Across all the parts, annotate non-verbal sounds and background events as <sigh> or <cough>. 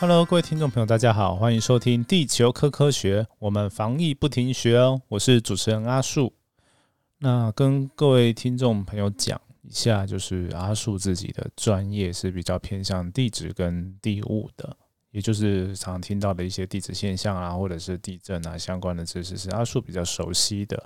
Hello，各位听众朋友，大家好，欢迎收听《地球科科学》，我们防疫不停学哦。我是主持人阿树。那跟各位听众朋友讲一下，就是阿树自己的专业是比较偏向地质跟地物的，也就是常听到的一些地质现象啊，或者是地震啊相关的知识是阿树比较熟悉的。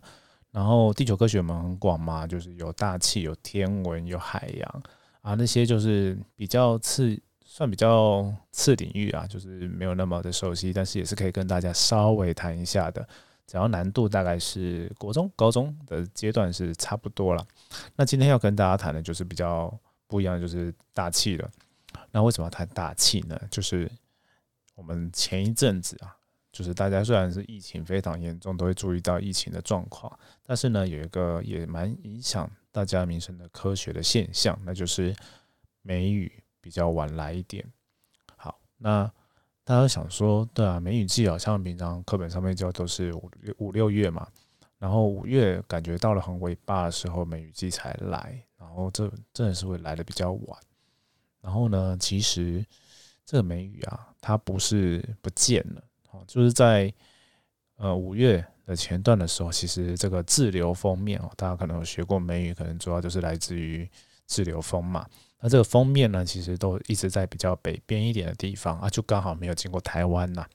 然后地球科学门很广嘛，就是有大气、有天文、有海洋啊，那些就是比较次。算比较次领域啊，就是没有那么的熟悉，但是也是可以跟大家稍微谈一下的。只要难度大概是国中、高中的阶段是差不多了。那今天要跟大家谈的就是比较不一样，就是大气了。那为什么要谈大气呢？就是我们前一阵子啊，就是大家虽然是疫情非常严重，都会注意到疫情的状况，但是呢，有一个也蛮影响大家民生的科学的现象，那就是梅雨。比较晚来一点，好，那大家想说，对啊，梅雨季好像平常课本上面教都是五五六月嘛，然后五月感觉到了很尾巴的时候，梅雨季才来，然后这真的是会来的比较晚。然后呢，其实这个梅雨啊，它不是不见了，哦，就是在呃五月的前段的时候，其实这个滞留封面哦，大家可能有学过梅雨，可能主要就是来自于滞留风嘛。那这个封面呢，其实都一直在比较北边一点的地方啊，就刚好没有经过台湾呐，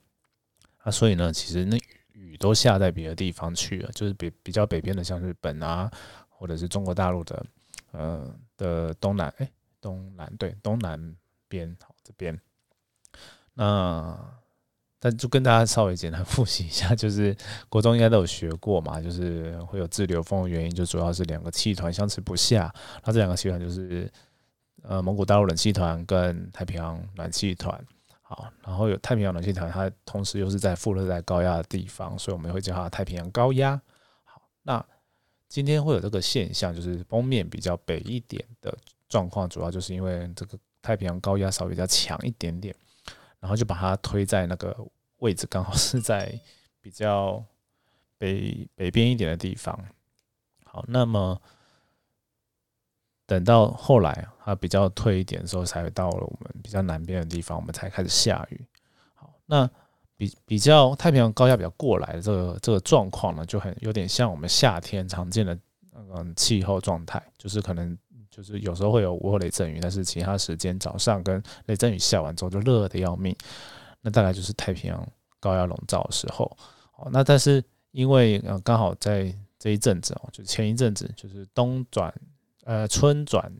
啊，所以呢，其实那雨都下在别的地方去了，就是比比较北边的，像日本啊，或者是中国大陆的，呃的东南，哎，东南对，东南边好这边，那但就跟大家稍微简单 <laughs> 复习一下，就是国中应该都有学过嘛，就是会有滞留风的原因，就主要是两个气团相持不下，那这两个气团就是。呃，蒙古大陆冷气团跟太平洋暖气团，好，然后有太平洋暖气团，它同时又是在副热带高压的地方，所以我们会叫它太平洋高压。好，那今天会有这个现象，就是封面比较北一点的状况，主要就是因为这个太平洋高压稍微比较强一点点，然后就把它推在那个位置，刚好是在比较北北边一点的地方。好，那么。等到后来它比较退一点的时候，才到了我们比较南边的地方，我们才开始下雨。好，那比比较太平洋高压比较过来的这个这个状况呢，就很有点像我们夏天常见的嗯气候状态，就是可能就是有时候会有午后雷阵雨，但是其他时间早上跟雷阵雨下完之后就热的要命。那大概就是太平洋高压笼罩的时候。哦，那但是因为呃刚好在这一阵子哦，就前一阵子就是冬转。呃，春转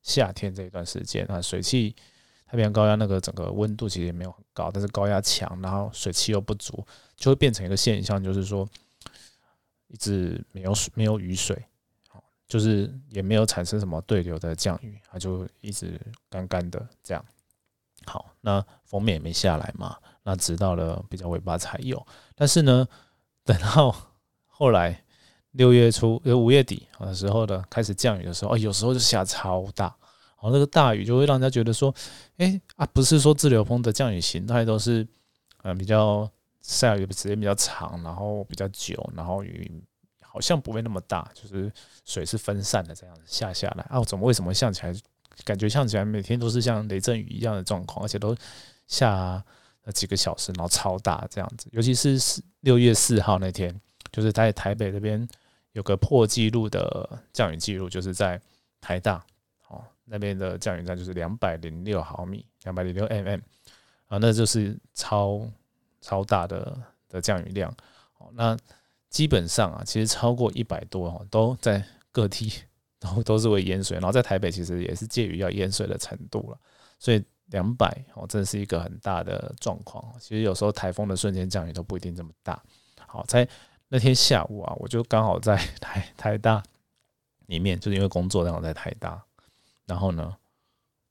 夏天这一段时间啊，水汽太平洋高压那个整个温度其实也没有很高，但是高压强，然后水汽又不足，就会变成一个现象，就是说一直没有水，没有雨水，就是也没有产生什么对流的降雨，它就一直干干的这样。好，那封面也没下来嘛，那直到了比较尾巴才有，但是呢，<laughs> 等到后来。六月初，呃，五月底的时候的开始降雨的时候，哦，有时候就下超大，然后，那个大雨就会让人家觉得说，哎啊，不是说自流风的降雨形态都是，呃，比较下雨的时间比较长，然后比较久，然后雨好像不会那么大，就是水是分散的这样子下下来啊，怎么为什么像起来感觉像起来每天都是像雷阵雨一样的状况，而且都下了几个小时，然后超大这样子，尤其是四六月四号那天，就是在台北这边。有个破纪录的降雨记录，就是在台大哦那边的降雨量就是两百零六毫米，两百零六 mm 啊，那就是超超大的的降雨量哦。那基本上啊，其实超过一百多哦，都在各地 <laughs> 然后都是会淹水，然后在台北其实也是介于要淹水的程度了。所以两百哦，真的是一个很大的状况。其实有时候台风的瞬间降雨都不一定这么大。好，在那天下午啊，我就刚好在 <laughs> 台台大里面，就是因为工作刚好在台大，然后呢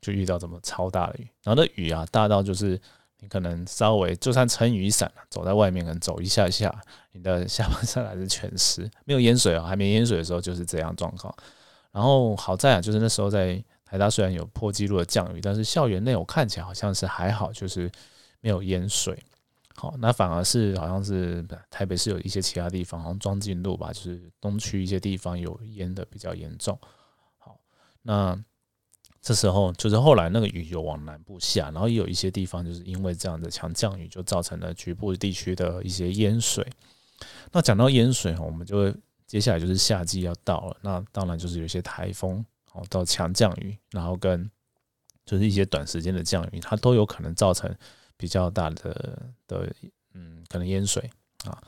就遇到这么超大的雨，然后那雨啊大到就是你可能稍微就算撑雨伞走在外面可能走一下下，你的 <laughs> 下半身还是全湿，没有淹水啊，还没淹水的时候就是这样状况。然后好在啊，就是那时候在台大虽然有破纪录的降雨，但是校园内我看起来好像是还好，就是没有淹水。好，那反而是好像是台北市有一些其他地方，好像庄敬路吧，就是东区一些地方有淹的比较严重。好，那这时候就是后来那个雨有往南部下，然后也有一些地方就是因为这样的强降雨，就造成了局部地区的一些淹水。那讲到淹水我们就会接下来就是夏季要到了，那当然就是有些台风哦到强降雨，然后跟就是一些短时间的降雨，它都有可能造成比较大的的嗯可能淹水啊。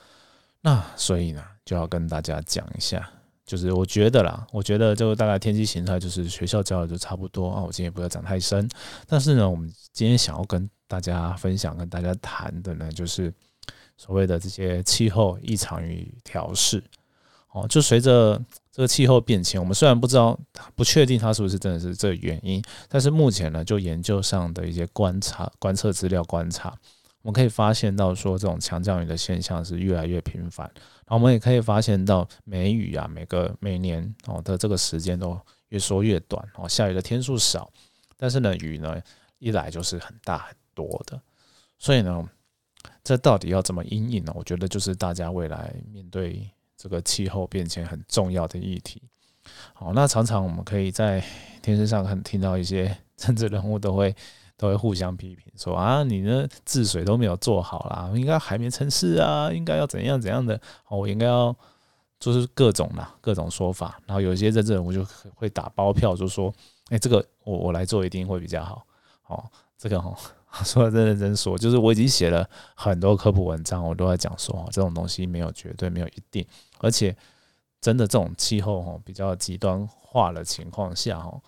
那所以呢就要跟大家讲一下。就是我觉得啦，我觉得就大概天气形态，就是学校教的就差不多啊。我今天不要讲太深，但是呢，我们今天想要跟大家分享、跟大家谈的呢，就是所谓的这些气候异常与调试。哦，就随着这个气候变迁，我们虽然不知道、不确定它是不是真的是这原因，但是目前呢，就研究上的一些观察、观测资料观察。我们可以发现到说，这种强降雨的现象是越来越频繁。然后我们也可以发现到，梅雨啊，每个每年哦的这个时间都越缩越短哦，下雨的天数少，但是呢，雨呢一来就是很大很多的。所以呢，这到底要怎么应应呢？我觉得就是大家未来面对这个气候变迁很重要的议题。好，那常常我们可以在电视上很听到一些 <laughs> 政治人物都会。都会互相批评，说啊，你呢治水都没有做好啦，应该海绵城市啊，应该要怎样怎样的，我应该要就是各种啦，各种说法。然后有一些政治人物就会打包票，就说，哎，这个我我来做一定会比较好。哦，这个哦，<laughs> 说的认认真说，就是我已经写了很多科普文章，我都在讲说，这种东西没有绝对，没有一定，而且真的这种气候哦比较极端化的情况下哦。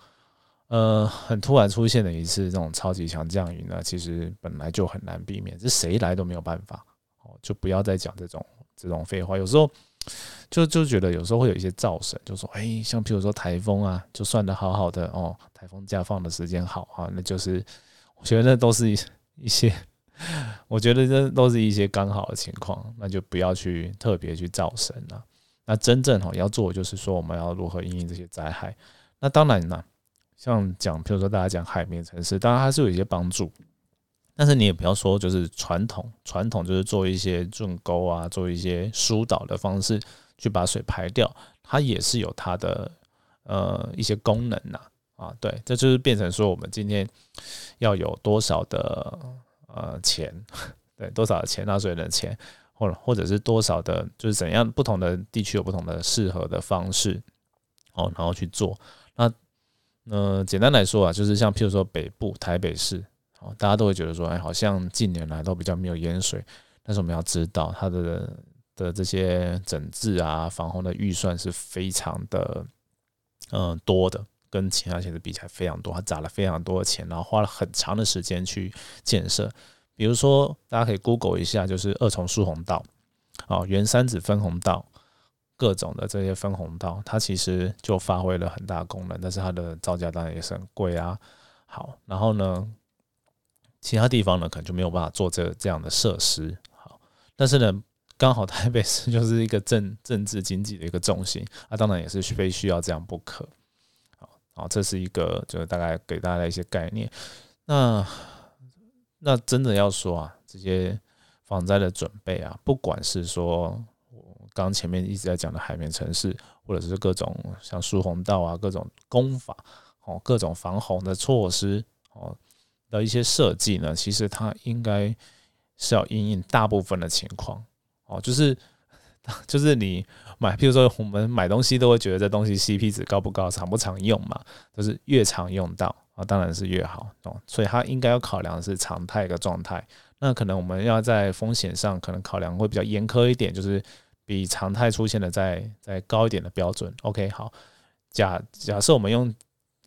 呃，很突然出现的一次这种超级强降雨呢，其实本来就很难避免，是谁来都没有办法。哦，就不要再讲这种这种废话。有时候就就觉得有时候会有一些造神，就说，哎，像譬如说台风啊，就算的好好的哦，台风假放的时间好啊，那就是我觉得那都是一一些，我觉得这都是一些刚好的情况，那就不要去特别去造神了。那真正哈要做，就是说我们要如何应对这些灾害。那当然呢。像讲，比如说大家讲海绵城市，当然它是有一些帮助，但是你也不要说就是传统，传统就是做一些圳沟啊，做一些疏导的方式去把水排掉，它也是有它的呃一些功能呐啊，对，这就是变成说我们今天要有多少的呃钱，对，多少钱纳税人的钱，或者或者是多少的，就是怎样不同的地区有不同的适合的方式哦，然后去做嗯。呃，简单来说啊，就是像譬如说北部台北市，哦，大家都会觉得说，哎，好像近年来都比较没有淹水。但是我们要知道，它的的这些整治啊、防洪的预算是非常的，嗯，多的，跟其他县市比起来非常多。它砸了非常多的钱，然后花了很长的时间去建设。比如说，大家可以 Google 一下，就是二重疏洪道，哦，原三子分洪道。各种的这些分红道，它其实就发挥了很大功能，但是它的造价当然也是很贵啊。好，然后呢，其他地方呢可能就没有办法做这这样的设施。好，但是呢，刚好台北市 <laughs> 就是一个政政治经济的一个重心，啊，当然也是非需要这样不可。好，好，这是一个就是大概给大家一些概念。那那真的要说啊，这些防灾的准备啊，不管是说。刚前面一直在讲的海绵城市，或者是各种像疏洪道啊，各种工法哦，各种防洪的措施哦的一些设计呢，其实它应该是要应应大部分的情况哦，就是 <laughs> 就是你买，譬如说我们买东西都会觉得这东西 CP 值高不高，常不常用嘛，就是越常用到啊，当然是越好哦，所以它应该要考量是常态的状态。那可能我们要在风险上可能考量会比较严苛一点，就是。比常态出现的再再高一点的标准，OK，好，假假设我们用，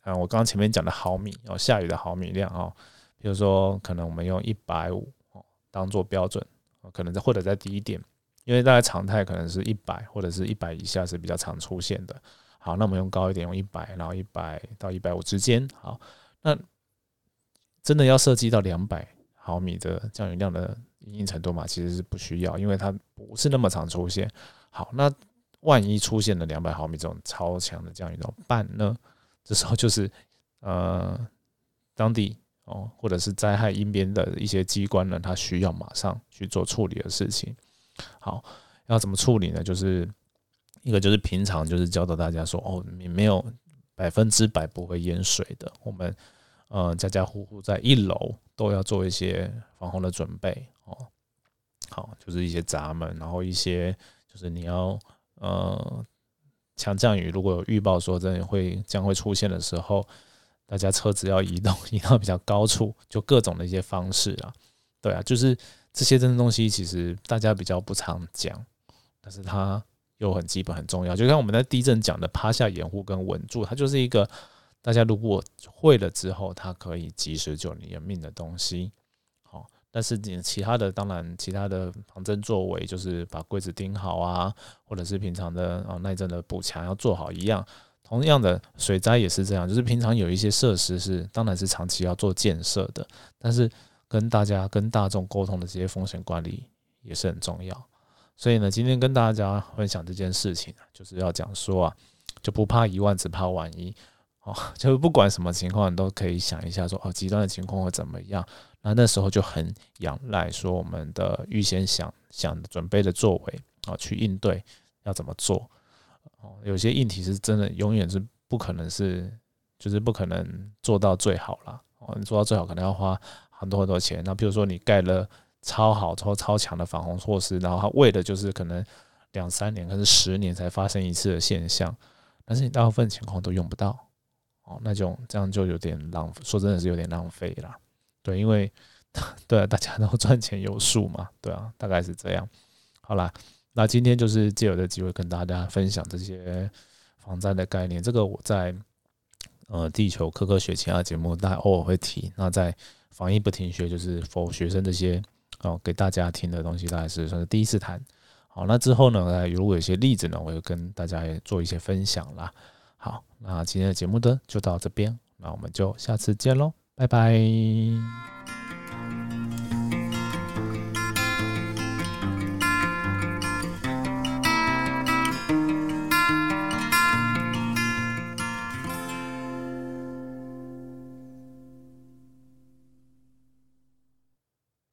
啊，我刚刚前面讲的毫米哦，下雨的毫米量哦，比如说可能我们用一百五哦当做标准，可能在或者再低一点，因为大概常态可能是一百或者是一百以下是比较常出现的。好，那我们用高一点，用一百，然后一百到一百五之间。好，那真的要设计到两百毫米的降雨量的。阴影程度嘛，其实是不需要，因为它不是那么常出现。好，那万一出现了两百毫米这种超强的降雨怎么办呢？这时候就是呃，当地哦，或者是灾害应变的一些机关呢，它需要马上去做处理的事情。好，要怎么处理呢？就是一个就是平常就是教导大家说，哦，你没有。百分之百不会淹水的。我们呃家家户户在一楼都要做一些防洪的准备哦。好，就是一些闸门，然后一些就是你要呃强降雨，如果有预报说真的会将会出现的时候，大家车子要移动 <laughs> 移到比较高处，就各种的一些方式啊。对啊，就是这些真的东西，其实大家比较不常讲，但是它。又很基本很重要，就像我们在地震讲的趴下掩护跟稳住，它就是一个大家如果会了之后，它可以及时救你的命的东西。但是你其他的当然其他的防震作为，就是把柜子钉好啊，或者是平常的啊耐震的补墙要做好一样。同样的水灾也是这样，就是平常有一些设施是当然是长期要做建设的，但是跟大家跟大众沟通的这些风险管理也是很重要。所以呢，今天跟大家分享这件事情就是要讲说啊，就不怕一万，只怕万一 <laughs> 就不管什么情况，你都可以想一下说，哦，极端的情况会怎么样？那那时候就很仰赖说我们的预先想想准备的作为啊，去应对要怎么做哦。有些硬体是真的永远是不可能是，就是不可能做到最好了哦。你做到最好，可能要花很多很多钱。那比如说你盖了。超好、超超强的防洪措施，然后它为的就是可能两三年，甚至十年才发生一次的现象，但是你大部分情况都用不到，哦，那种这样就有点浪费，说真的是有点浪费啦。对，因为 <laughs> 对啊大家都 <laughs> 赚钱有数嘛，对啊，大概是这样。好啦，那今天就是借我的机会跟大家分享这些防灾的概念，这个我在呃地球科科学其他节目大家偶尔会提，那在防疫不停学就是否学生这些。哦，给大家听的东西，大概是算是第一次谈。好，那之后呢，如果有些例子呢，我会跟大家做一些分享啦。好，那今天的节目呢就到这边，那我们就下次见喽，拜拜。